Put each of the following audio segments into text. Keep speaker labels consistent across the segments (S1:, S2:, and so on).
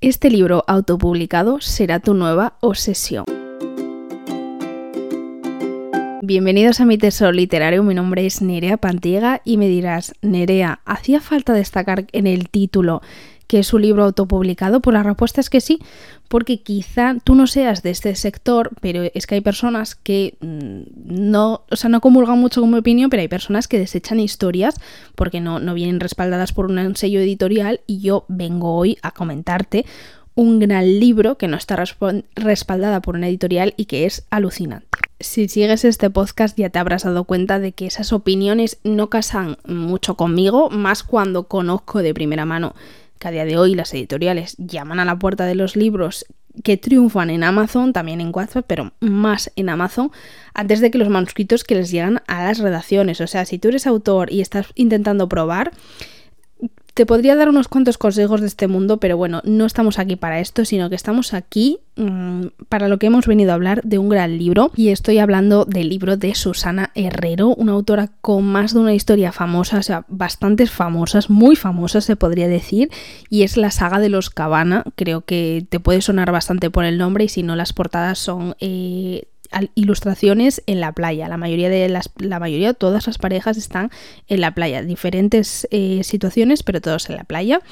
S1: Este libro autopublicado será tu nueva obsesión. Bienvenidos a mi tesoro literario, mi nombre es Nerea Pantiega y me dirás, Nerea, ¿hacía falta destacar en el título que es un libro autopublicado? Pues la respuesta es que sí, porque quizá tú no seas de este sector, pero es que hay personas que mm, no, o sea, no comulgan mucho con mi opinión, pero hay personas que desechan historias porque no, no vienen respaldadas por un sello editorial y yo vengo hoy a comentarte un gran libro que no está respaldada por una editorial y que es alucinante. Si sigues este podcast ya te habrás dado cuenta de que esas opiniones no casan mucho conmigo, más cuando conozco de primera mano que a día de hoy las editoriales llaman a la puerta de los libros que triunfan en Amazon, también en WhatsApp, pero más en Amazon, antes de que los manuscritos que les llegan a las redacciones. O sea, si tú eres autor y estás intentando probar, te podría dar unos cuantos consejos de este mundo, pero bueno, no estamos aquí para esto, sino que estamos aquí mmm, para lo que hemos venido a hablar de un gran libro. Y estoy hablando del libro de Susana Herrero, una autora con más de una historia famosa, o sea, bastantes famosas, muy famosas se podría decir, y es la saga de los Cabana. Creo que te puede sonar bastante por el nombre y si no, las portadas son... Eh, ilustraciones en la playa. La mayoría de las, la mayoría, todas las parejas están en la playa. Diferentes eh, situaciones, pero todos en la playa.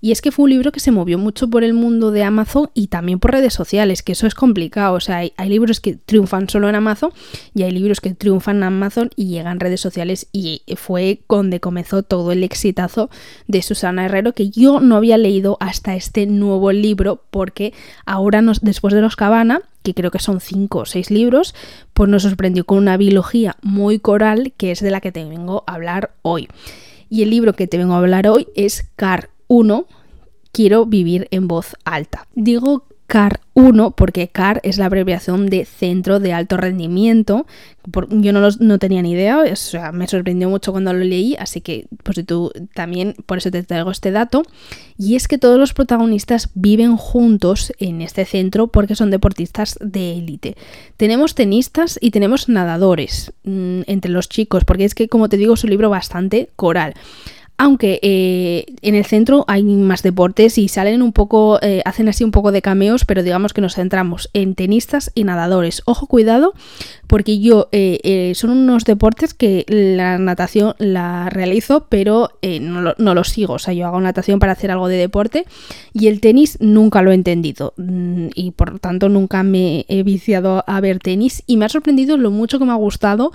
S1: Y es que fue un libro que se movió mucho por el mundo de Amazon y también por redes sociales, que eso es complicado. O sea, hay, libros que triunfan solo en Amazon y hay libros que triunfan en Amazon y llegan redes sociales. Y fue donde comenzó todo el exitazo de Susana Herrero, que yo no había leído hasta este nuevo libro, porque ahora, nos, después de los Cabana, que creo que son cinco o seis libros, pues nos sorprendió con una biología muy coral, que es de la que te vengo a hablar hoy. Y el libro que te vengo a hablar hoy es Car 1, quiero vivir en voz alta. Digo CAR 1 porque CAR es la abreviación de Centro de Alto Rendimiento. yo no, no tenía ni idea, o sea, me sorprendió mucho cuando lo leí, así que pues tú también, por eso te traigo este dato. Y es que todos los protagonistas viven juntos en este centro porque son deportistas de élite. Tenemos tenistas y tenemos nadadores mmm, entre los chicos, porque es que, como te digo, es un libro bastante coral aunque eh, en el centro hay más deportes y salen un poco, eh, hacen así un poco de cameos, pero digamos que nos centramos en tenistas y nadadores. Ojo, cuidado, porque yo eh, son unos deportes que la natación la realizo, pero no lo, no, lo, sigo. O sea, yo hago natación para hacer algo de deporte y el tenis nunca lo he entendido mm, y por tanto nunca me he viciado a ver tenis y me ha sorprendido lo mucho que me ha gustado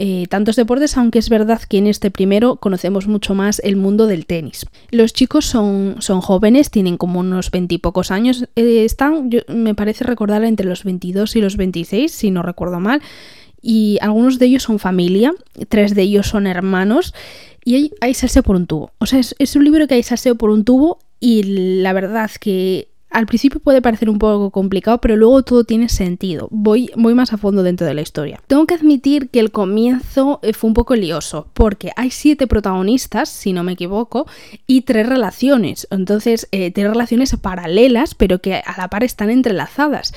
S1: eh, tantos deportes, aunque es verdad que en este primero conocemos mucho más el mundo del tenis. Los chicos son, son jóvenes, tienen como unos veintipocos años, eh, están, me parece recordar, entre los 22 y los 26, si no recuerdo mal, y algunos de ellos son familia, tres de ellos son hermanos, y hay, hay por un tubo. O sea, es, es un libro que hay salseo por un tubo y la verdad que al principio puede parecer un poco complicado, pero luego todo tiene sentido. Voy, voy más a fondo dentro de la historia. Tengo que admitir que el comienzo eh, fue un poco lioso, porque hay siete protagonistas, si no me equivoco, y tres relaciones. Entonces, eh, tres relaciones paralelas, pero que a la par están entrelazadas.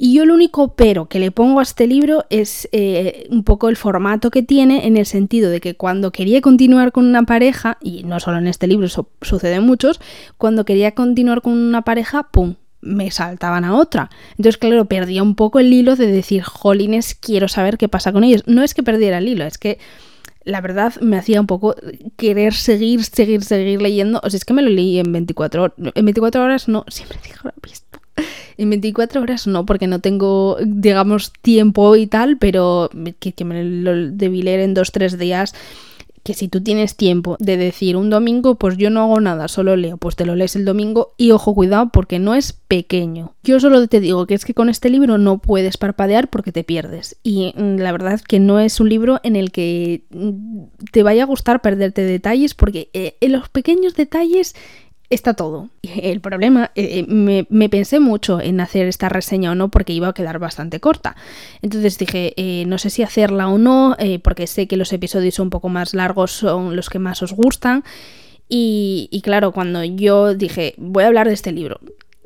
S1: Y yo lo único pero que le pongo a este libro es eh, un poco el formato que tiene en el sentido de que cuando quería continuar con una pareja, y no solo en este libro, eso sucede en muchos, cuando quería continuar con una pareja, ¡pum! me saltaban a otra. Entonces, claro, perdía un poco el hilo de decir, jolines, quiero saber qué pasa con ellos. No es que perdiera el hilo, es que la verdad me hacía un poco querer seguir, seguir, seguir leyendo. O sea, es que me lo leí en 24 horas. En 24 horas no, siempre digo la pista. En 24 horas no, porque no tengo, digamos, tiempo y tal, pero que, me lo debí leer en 2-3 días que si tú tienes tiempo de decir un domingo, pues yo no hago nada, solo leo, pues te lo lees el domingo y ojo, cuidado porque no es pequeño. Yo solo te digo que es que con este libro no puedes parpadear porque te pierdes. Y mm, la verdad es que no es un libro en el que mm, te vaya a gustar perderte detalles porque eh, en los pequeños detalles está todo. El problema, eh, eh, me, pensé mucho en hacer esta reseña o no porque iba a quedar bastante corta. Entonces dije, eh, no sé si hacerla o no, porque sé que los episodios un poco más largos son los que más os gustan. Y, y claro, cuando yo dije, voy a hablar de este libro,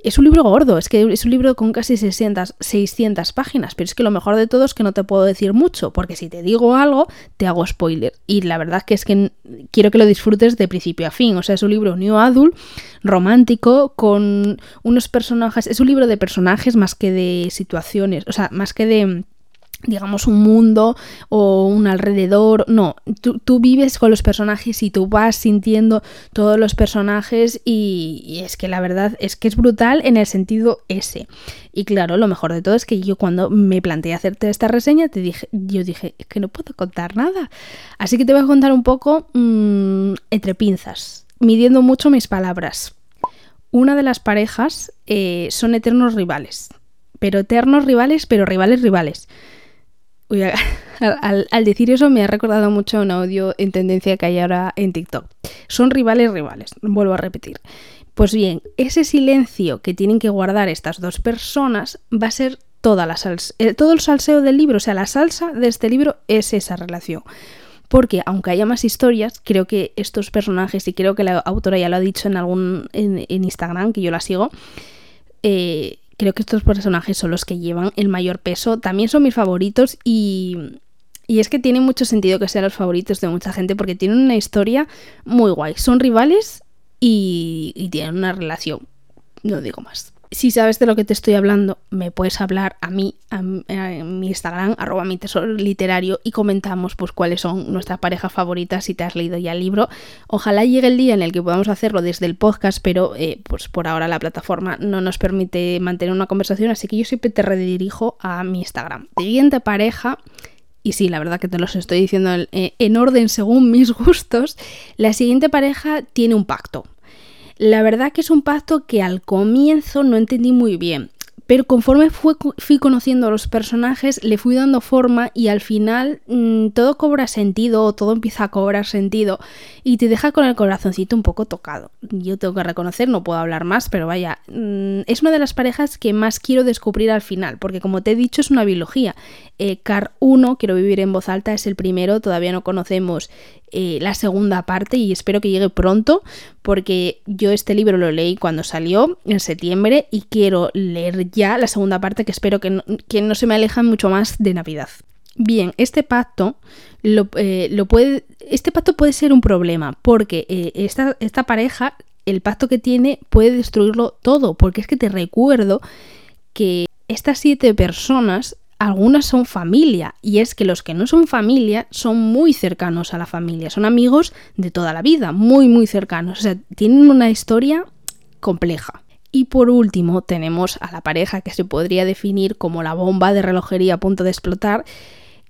S1: es un libro gordo, es que es un libro con casi 600, 600 páginas, pero es que lo mejor de todo es que no te puedo decir mucho, porque si te digo algo, te hago spoiler. Y la verdad que es que quiero que lo disfrutes de principio a fin. O sea, es un libro new adult, romántico, con unos personajes, es un libro de personajes más que de situaciones, o sea, más que de digamos, un mundo o un alrededor. No, tú, vives con los personajes y tú vas sintiendo todos los personajes y, es que la verdad es que es brutal en el sentido ese. Y claro, lo mejor de todo es que yo cuando me planteé hacerte esta reseña, te dije, yo dije, es que no puedo contar nada. Así que te voy a contar un poco mm, entre pinzas, midiendo mucho mis palabras. Una de las parejas eh, son eternos rivales, pero eternos rivales, pero rivales rivales al, decir eso me ha recordado mucho un audio en tendencia que hay ahora en TikTok. Son rivales rivales, vuelvo a repetir. Pues bien, ese silencio que tienen que guardar estas dos personas va a ser toda la salsa, eh, todo el salseo del libro, o sea, la salsa de este libro es esa relación. Porque aunque haya más historias, creo que estos personajes, y creo que la autora ya lo ha dicho en algún en, en Instagram, que yo la sigo, eh, creo que estos personajes son los que llevan el mayor peso. También son mis favoritos y, y es que tiene mucho sentido que sean los favoritos de mucha gente porque tienen una historia muy guay. Son rivales y, y tienen una relación. No digo más si sabes de lo que te estoy hablando, me puedes hablar a mí, en mi Instagram, arroba mi tesoro literario, y comentamos pues cuáles son nuestras parejas favoritas si te has leído ya el libro. Ojalá llegue el día en el que podamos hacerlo desde el podcast, pero eh, pues por ahora la plataforma no nos permite mantener una conversación, así que yo siempre te redirijo a mi Instagram. Siguiente pareja y sí, la verdad que te los estoy diciendo en, orden según mis gustos, la siguiente pareja tiene un pacto. La verdad que es un pacto que al comienzo no entendí muy bien. Pero conforme fui conociendo a los personajes, le fui dando forma y al final mm, todo cobra sentido, todo empieza a cobrar sentido y te deja con el corazoncito un poco tocado. Yo tengo que reconocer, no puedo hablar más, pero vaya, mm, es una de las parejas que más quiero descubrir al final, porque como te he dicho es una biología. Eh, Car 1, Quiero vivir en voz alta, es el primero, todavía no conocemos eh, la segunda parte y espero que llegue pronto porque yo este libro lo leí cuando salió en septiembre y quiero leer ya la segunda parte que espero que no, que no se me alejan mucho más de Navidad. Bien, este pacto lo, eh, puede. Este pacto puede ser un problema. Porque eh, esta, esta pareja, el pacto que tiene, puede destruirlo todo. Porque es que te recuerdo que estas siete personas algunas son familia, y es que los que no son familia son muy cercanos a la familia, son amigos de toda la vida, muy muy cercanos, o sea, tienen una historia compleja. Y por último tenemos a la pareja que se podría definir como la bomba de relojería a punto de explotar,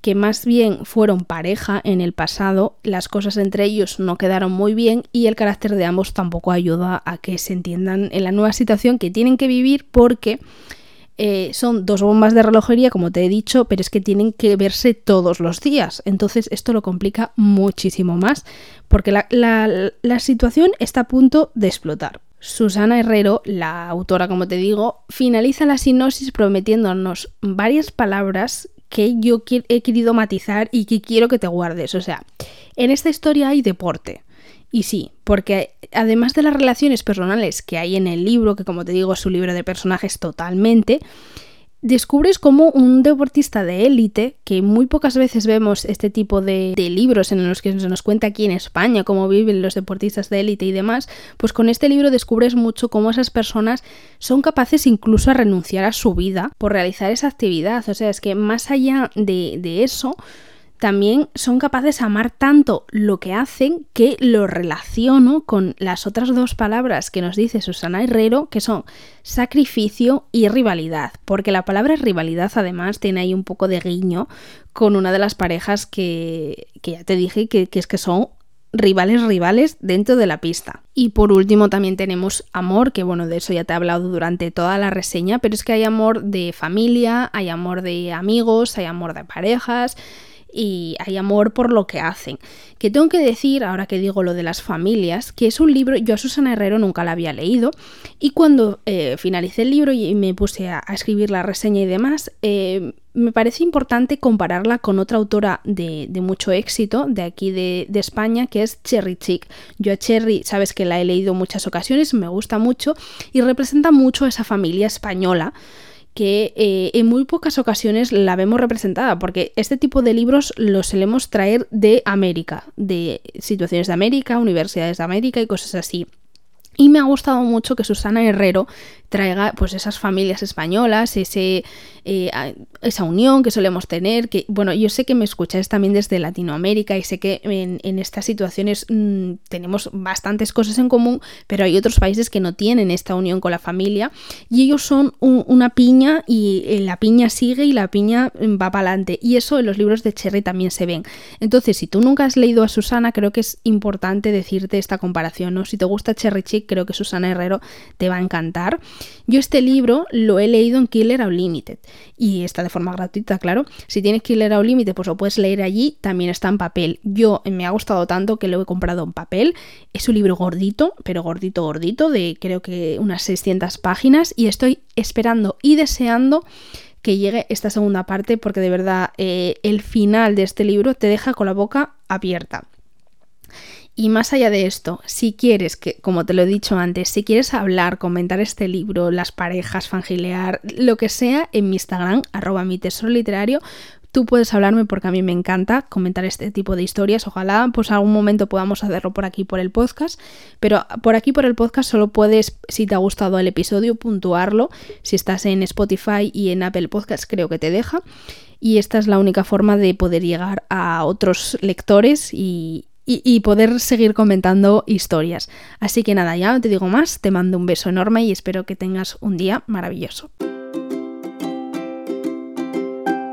S1: que más bien fueron pareja en el pasado, las cosas entre ellos no quedaron muy bien y el carácter de ambos tampoco ayuda a que se entiendan en la nueva situación que tienen que vivir porque eh, son dos bombas de relojería, como te he dicho, pero es que tienen que verse todos los días. Entonces esto lo complica muchísimo más, porque la, la situación está a punto de explotar. Susana Herrero, la autora, como te digo, finaliza la sinopsis prometiéndonos varias palabras que yo he querido matizar y que quiero que te guardes. O sea, en esta historia hay deporte. Y sí, porque además de las relaciones personales que hay en el libro, que como te digo es un libro de personajes totalmente, descubres como un deportista de élite, que muy pocas veces vemos este tipo de, libros en los que se nos cuenta aquí en España cómo viven los deportistas de élite y demás, pues con este libro descubres mucho cómo esas personas son capaces incluso a renunciar a su vida por realizar esa actividad. O sea, es que más allá de, de eso, también son capaces de amar tanto lo que hacen que lo relaciono con las otras dos palabras que nos dice Susana Herrero, que son sacrificio y rivalidad, porque la palabra rivalidad además tiene ahí un poco de guiño con una de las parejas que, ya te dije que, que es que son rivales rivales dentro de la pista. Y por último también tenemos amor, que bueno, de eso ya te he hablado durante toda la reseña, pero es que hay amor de familia, hay amor de amigos, hay amor de parejas, y hay amor por lo que hacen. Que tengo que decir, ahora que digo lo de las familias, que es un libro, yo a Susana Herrero nunca la había leído y cuando eh, finalicé el libro y me puse a, escribir la reseña y demás, eh, me parece importante compararla con otra autora de, mucho éxito de aquí de, España, que es Cherry Chick. Yo a Cherry, sabes que la he leído muchas ocasiones, me gusta mucho y representa mucho a esa familia española que eh, en muy pocas ocasiones la vemos representada, porque este tipo de libros los solemos traer de América, de situaciones de América, universidades de América y cosas así. Y me ha gustado mucho que Susana Herrero traiga pues esas familias españolas, ese, eh, esa unión que solemos tener, que bueno, yo sé que me escucháis también desde Latinoamérica y sé que en, estas situaciones mm, tenemos bastantes cosas en común, pero hay otros países que no tienen esta unión con la familia y ellos son una piña y eh, la piña sigue y la piña mm, va para adelante y eso en los libros de Cherry también se ven. Entonces, si tú nunca has leído a Susana, creo que es importante decirte esta comparación, ¿no? Si te gusta Cherry Chick, creo que Susana Herrero te va a encantar. Yo este libro lo he leído en Killer Unlimited y está de forma gratuita, claro. Si tienes Killer Unlimited, pues lo puedes leer allí, también está en papel. Yo me ha gustado tanto que lo he comprado en papel. Es un libro gordito, pero gordito, gordito, de creo que unas 600 páginas y estoy esperando y deseando que llegue esta segunda parte porque de verdad eh, el final de este libro te deja con la boca abierta. Y más allá de esto, si quieres que, como te lo he dicho antes, si quieres hablar, comentar este libro, las parejas, fangilear, lo que sea, en mi Instagram, arroba mi tesoro literario, tú puedes hablarme porque a mí me encanta comentar este tipo de historias. Ojalá pues algún momento podamos hacerlo por aquí por el podcast, pero por aquí por el podcast solo puedes, si te ha gustado el episodio, puntuarlo. Si estás en Spotify y en Apple Podcast creo que te deja. Y esta es la única forma de poder llegar a otros lectores y, poder seguir comentando historias. Así que nada, ya no te digo más, te mando un beso enorme y espero que tengas un día maravilloso.